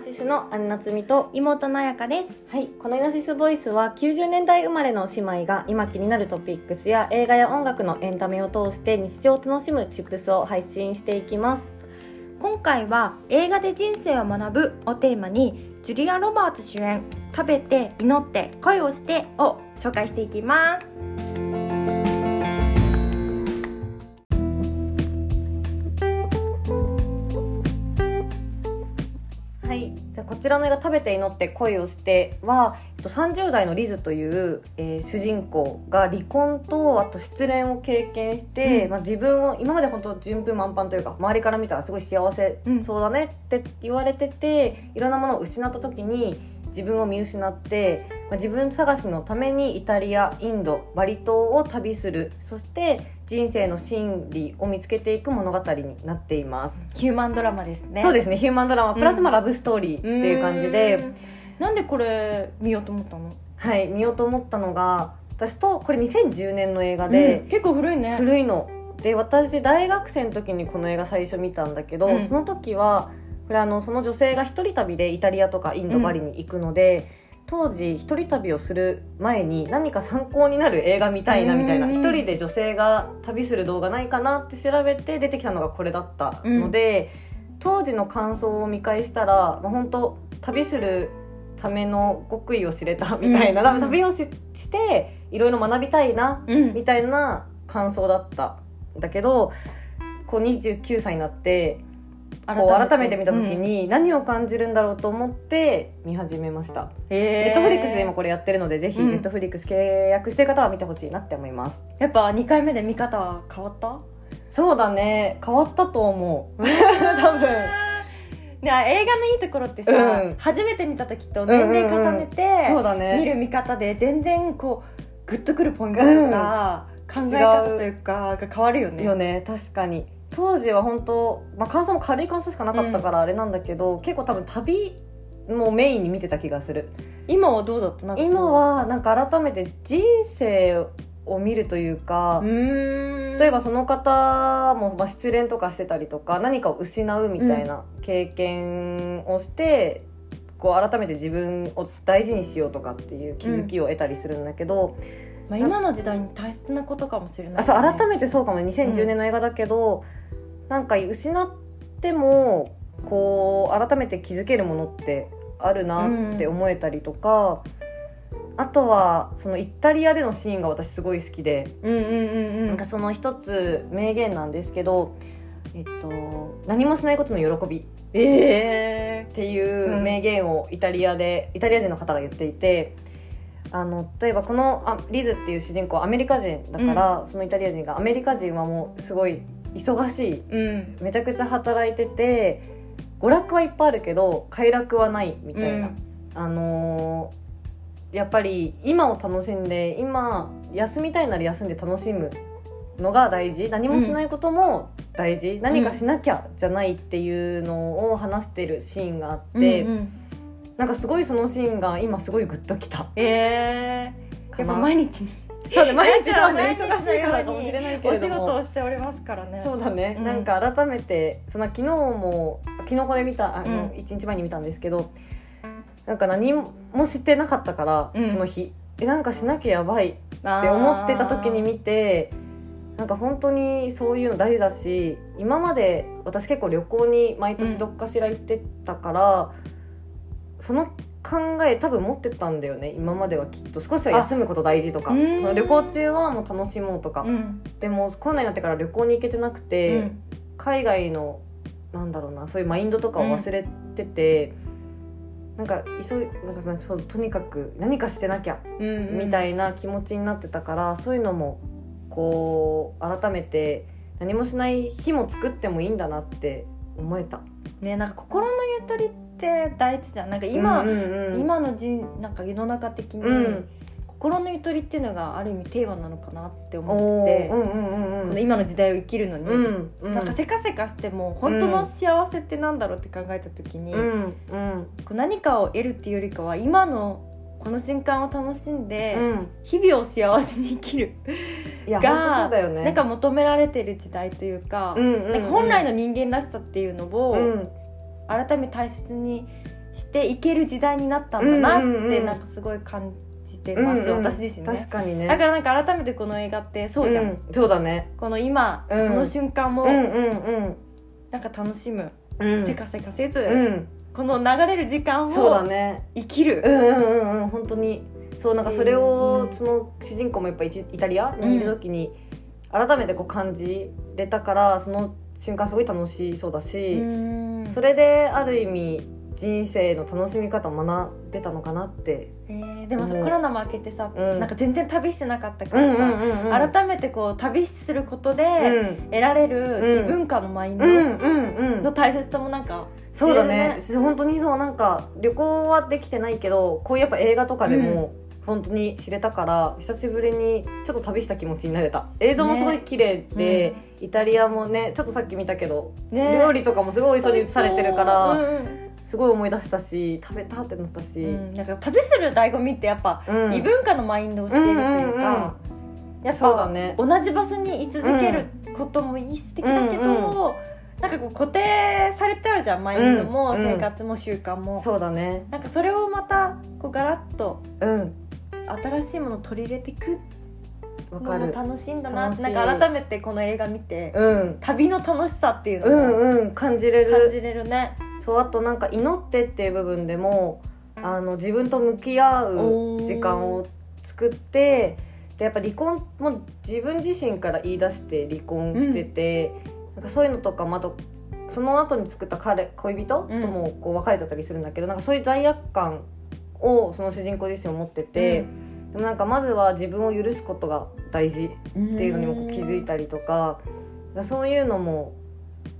ナシスのアンナツミと妹のやかです。はい。このイノシスボイスは90年代生まれの姉妹が今気になるトピックスや映画や音楽のエンタメを通して日常を楽しむチップスを配信していきます。今回は映画で人生を学ぶをテーマにジュリア・ロバーツ主演食べて祈って恋をしてを紹介していきます。ちらの映画「食べて祈って恋をしては」えっと30代のリズという、えー主人公が離婚とあと失恋を経験して、うん。まあ、自分を今まで本当順風満帆というか周りから見たらすごい幸せうん。そうだねって言われてていろんなものを失った時に自分を見失って、まあ、自分探しのためにイタリアインドバリ島を旅する。そして人生の真理を見つけていく物語になっています。ヒューマンドラマですね。そうですね。ヒューマンドラマプラスまラブストーリーっていう感じで、うん。なんでこれ見ようと思ったの？はい見ようと思ったのが私とこれ2010年の映画でうん、結構古いね。古いの。で私大学生の時にこの映画最初見たんだけど、うん。その時はこれあのその女性が一人旅でイタリアとかインドうんバリに行くので、当時一人旅をする前に何か参考になる映画見たいなみたいなうん。一人で女性が旅する動画ないかなって調べて出てきたのがこれだったので、当時の感想を見返したら、まあ、本当旅するための極意を知れたみたいな、うん。旅をししていろいろ学びたいなうんみたいな感想だったんだけどこう29歳になってこう改めて。見た時うん。に何を感じるんだろうと思って見始めました、えー。ネットフリックスで今これやってるのでぜひうん。ネットフリックス契約してる方は見てほしいなって思います。やっぱ2回目で見方は変わった？そうだね。変わったと思う。多分。ね、映画のいいところってさ、うん。初めて見た時と年齢重ねて、そうだね。見る見方で全然こうグッとくるポイントとか、考え方というかが変わるよね。よね。確かに当時は本当、まあ、感想も軽い感想しかなかったからあれなんだけど、結構多分旅もメインに見てた気がする。今はどうだった？今はなんか改めて人生を見るというか例えばその方もまあ失恋とかしてたりとか何かを失うみたいな経験をして、こう改めて自分を大事にしようとかっていう気づきを得たりするんだけど、まあ、今の時代に大切なことかもしれない、あそう改めめてそうかも。2010年の映画だけど、なんか失ってもこう改めて気づけるものってあるなって思えたりとか、あとはそのイタリアでのシーンが私すごい好きで、うんうんうんうん。なんかその一つ名言なんですけど、えっと、何もしないことの喜びっええていう名言をイタリアで、イタリア人の方が言っていてあの例えばこのあリズっていう主人公はアメリカ人だから、そのイタリア人がアメリカ人はもうすごい忙しい。うん。めちゃくちゃ働いてて娯楽はいっぱいあるけど快楽はないみたいな、うん。あのーやっぱり今を楽しんで今休みたいなら休んで楽しむのが大事。何もしないことも大事、何かしなきゃじゃないっていうのを話してるシーンがあって、うんうんなんかすごいそのシーンが今すごいグッときた。ええかな。やっぱ毎日に。そうね毎日そうね 忙しいからかもしれないけおれども。仕事をしておりますからね。そうだね、うん。なんか改めてその昨日も昨日これ見たあの、うん。一日前に見たんですけどなんか何もしてなかったから、うん。その日。えなんかしなきゃやばいって思ってた時に見てなんか本当にそういうの大事だし今まで私結構旅行に毎年どっかしら行ってたから、その考え多分持ってたんだよね。今まではきっと。少しは休むこと大事とか。その旅行中はもう楽しもうとか、うん。でもコロナになってから旅行に行けてなくて、うん。海外のなんだろうな。そういうマインドとかを忘れてて、なんか急いそうとにかく何かしてなきゃうんみたいな気持ちになってたから、そういうのもこう改めて何もしない日も作ってもいいんだなって思えた。ねなんか心のゆとりって大事じゃん。なんか今、うんうんうん、今のじなんか世の中的に、うん。心のゆとりっていうのがある意味テーマなのかなって思おってて、ーうんうんうん今の時代を生きるのに、うんうん。なんかせかせかしても本当の幸せってなんだろうって考えた時に、うんうん。こう何かを得るっていうよりかは今のこの瞬間を楽しんで、うん。日々を幸せに生きる。がね。なんか求められてる時代というか,、うんうんうん。なんか本来の人間らしさっていうのを、うん改めて大切にしていける時代になったんだなってうんうんうん。なんかすごい感じてます、うんうん。私自身ね。確かにね。だからなんか改めてこの映画ってそうじゃん、ん。そうだね。この今、うん。その瞬間もうんうんなんか楽しむ、うん。うんせかせかせず、うん。この流れる時間そうだをね。生きる、うんうんうんうん。本当に。そうなんかそれを、うんその主人公もやっぱイイタリアにいる時に改めてこう感じれたからその瞬間すごい楽しそうだし、うんそれである意味人生の楽しみ方を学べたのかなって。えーでもさ、うん。コロナも明けてさ、うん。なんか全然旅してなかったからさ、改めてこう旅することでうん。得られる文化のマインドうん。うんうんの大切さもなんかそうだね。る本当にそうなんか旅行はできてないけどこうやっぱ映画とかでも本当に知れたから、久しぶりにちょっと旅した気持ちになれた。映像もすごい綺麗で、イタリアもねちょっとさっき見たけど、ね。料理とかもすごい美味しそうにされてるから、うんすごい思い出したし食べたってなったし、うん。なんか旅する醍醐味ってやっぱうん。異文化のマインドを知れるというか、やっぱ、そうだね。同じ場所に居続けることもいい素敵だけど、うんなんかこう固定されちゃうじゃんマインドもうん。生活も習慣も、そうだね。なんかそれをまたこうガラッとうん新しいものを取り入れていくわか楽しいんだなない。んか改めてこの映画見て、うん。旅の楽しさっていううのもんうん感じれる。感じれるね、そうあとなんか祈ってっていう部分でもあの自分と向き合う時間を作ってでやっぱ離婚も自分自身から言い出して離婚してて、なんかそういうのとかまたその後に作った彼恋人ともこう別れちゃったりするんだけど、なんかそういう罪悪感をその主人公自身を持ってて、でもなんかまずは自分を許すことが大事うんっていうのにも気づいたりとかそういうのも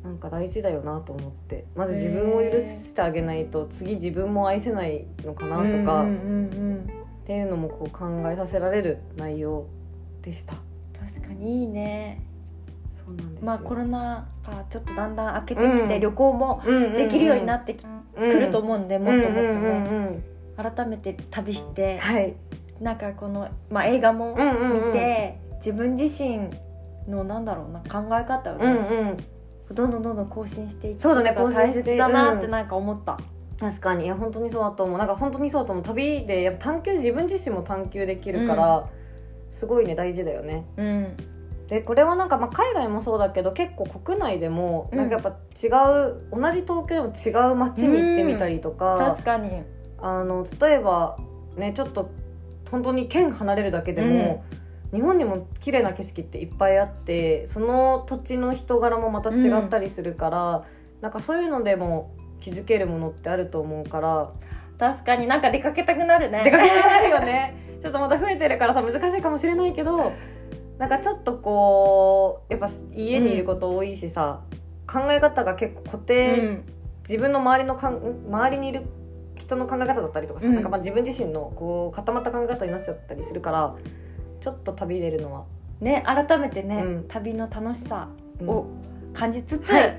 なんか大事だよなと思ってまず自分を許してあげないと次自分も愛せないのかなとか、っうんていうのもこう考えさせられる内容でした。確かにいいね。そうなんですよ。まあコロナがちょっとだんだん明けてきて、うん。旅行もできるようになってき、くると思うんで、もっともっとね、改めて旅して、はいなんかこの、まあ、映画もうんうんうん。見て、自分自身のなんだろうな考え方をね、うんうん。どんどんどんどん更新していくそうだねことが大切だなってうん。なんか思った、確かに。いや本当にそうだと思う。なんか本当にそうだと思う。旅でやっぱ探求自分自身も探求できるから、すごいね大事だよね。うん。でこれはなんかまあ海外もそうだけど結構国内でもうん。なんかやっぱ違う、同じ東京でも違う街に行ってみたりとか確、かに。あの例えばねちょっと本当に県離れるだけでも、日本にも綺麗な景色っていっぱいあってその土地の人柄もまた違ったりするから、なんかそういうのでも気づけるものってあると思うから。確かになんか出かけたくなるね。出かけたくなるよね。ちょっとまた増えてるからさ難しいかもしれないけどなんかちょっとこうやっぱ家にいること多いしさ、考え方が結構固う定、ん。自分の周りのかん周りにいる人の考え方だったりとかさ、うん。なんかまあ自分自身のこう固まった考え方になっちゃったりするからちょっと旅出るのは、ね改めてね、うん。旅の楽しさうん。を感じつつ、はい。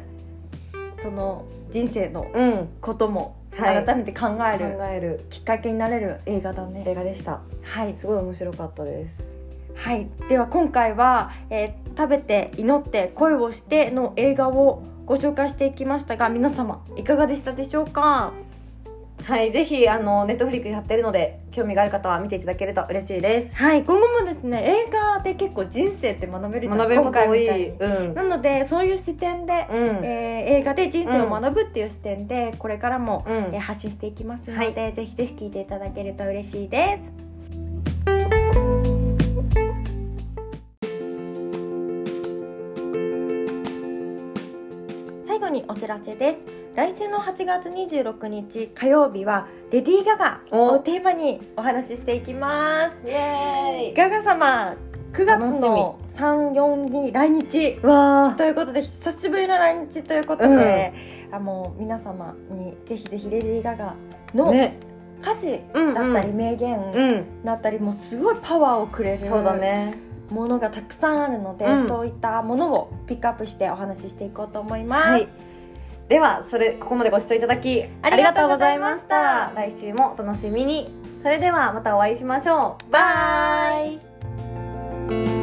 その人生のうん、こともはい。改めて考える考える。きっかけになれる映画だね。映画でした。はい、すごい面白かったです。はい、では今回は、えー食べて祈って恋をして」の映画をご紹介していきましたが皆様いかがでしたでしょうか？はいぜひあのネットフリックスやってるので興味がある方は見ていただけると嬉しいです。はい今後もですね映画で結構人生って学べる学べること多い。うん。なのでそういう視点で、うん。えー映画で人生を学ぶっていう視点でこれからも、うん。えー発信していきますので、ぜひぜひ聞いていただけると嬉しいです。最後にお知らせです来週の8月26日火曜日はレディー・ガガをテーマにお話ししていきます。イエーイ。ガガ様9月の34に来日。わということで久しぶりの来日ということで、あもう皆様にぜひぜひレディー・ガガのね。歌詞うんだったり名言うんだったりもうすごいパワーをくれるそうだね。ものがたくさんあるので、うん。そういったものをピックアップしてお話ししていこうと思います。はいではそれここまでご視聴いただきありがとうございました。来週もお楽しみに。それではまたお会いしましょう。バイ。バイ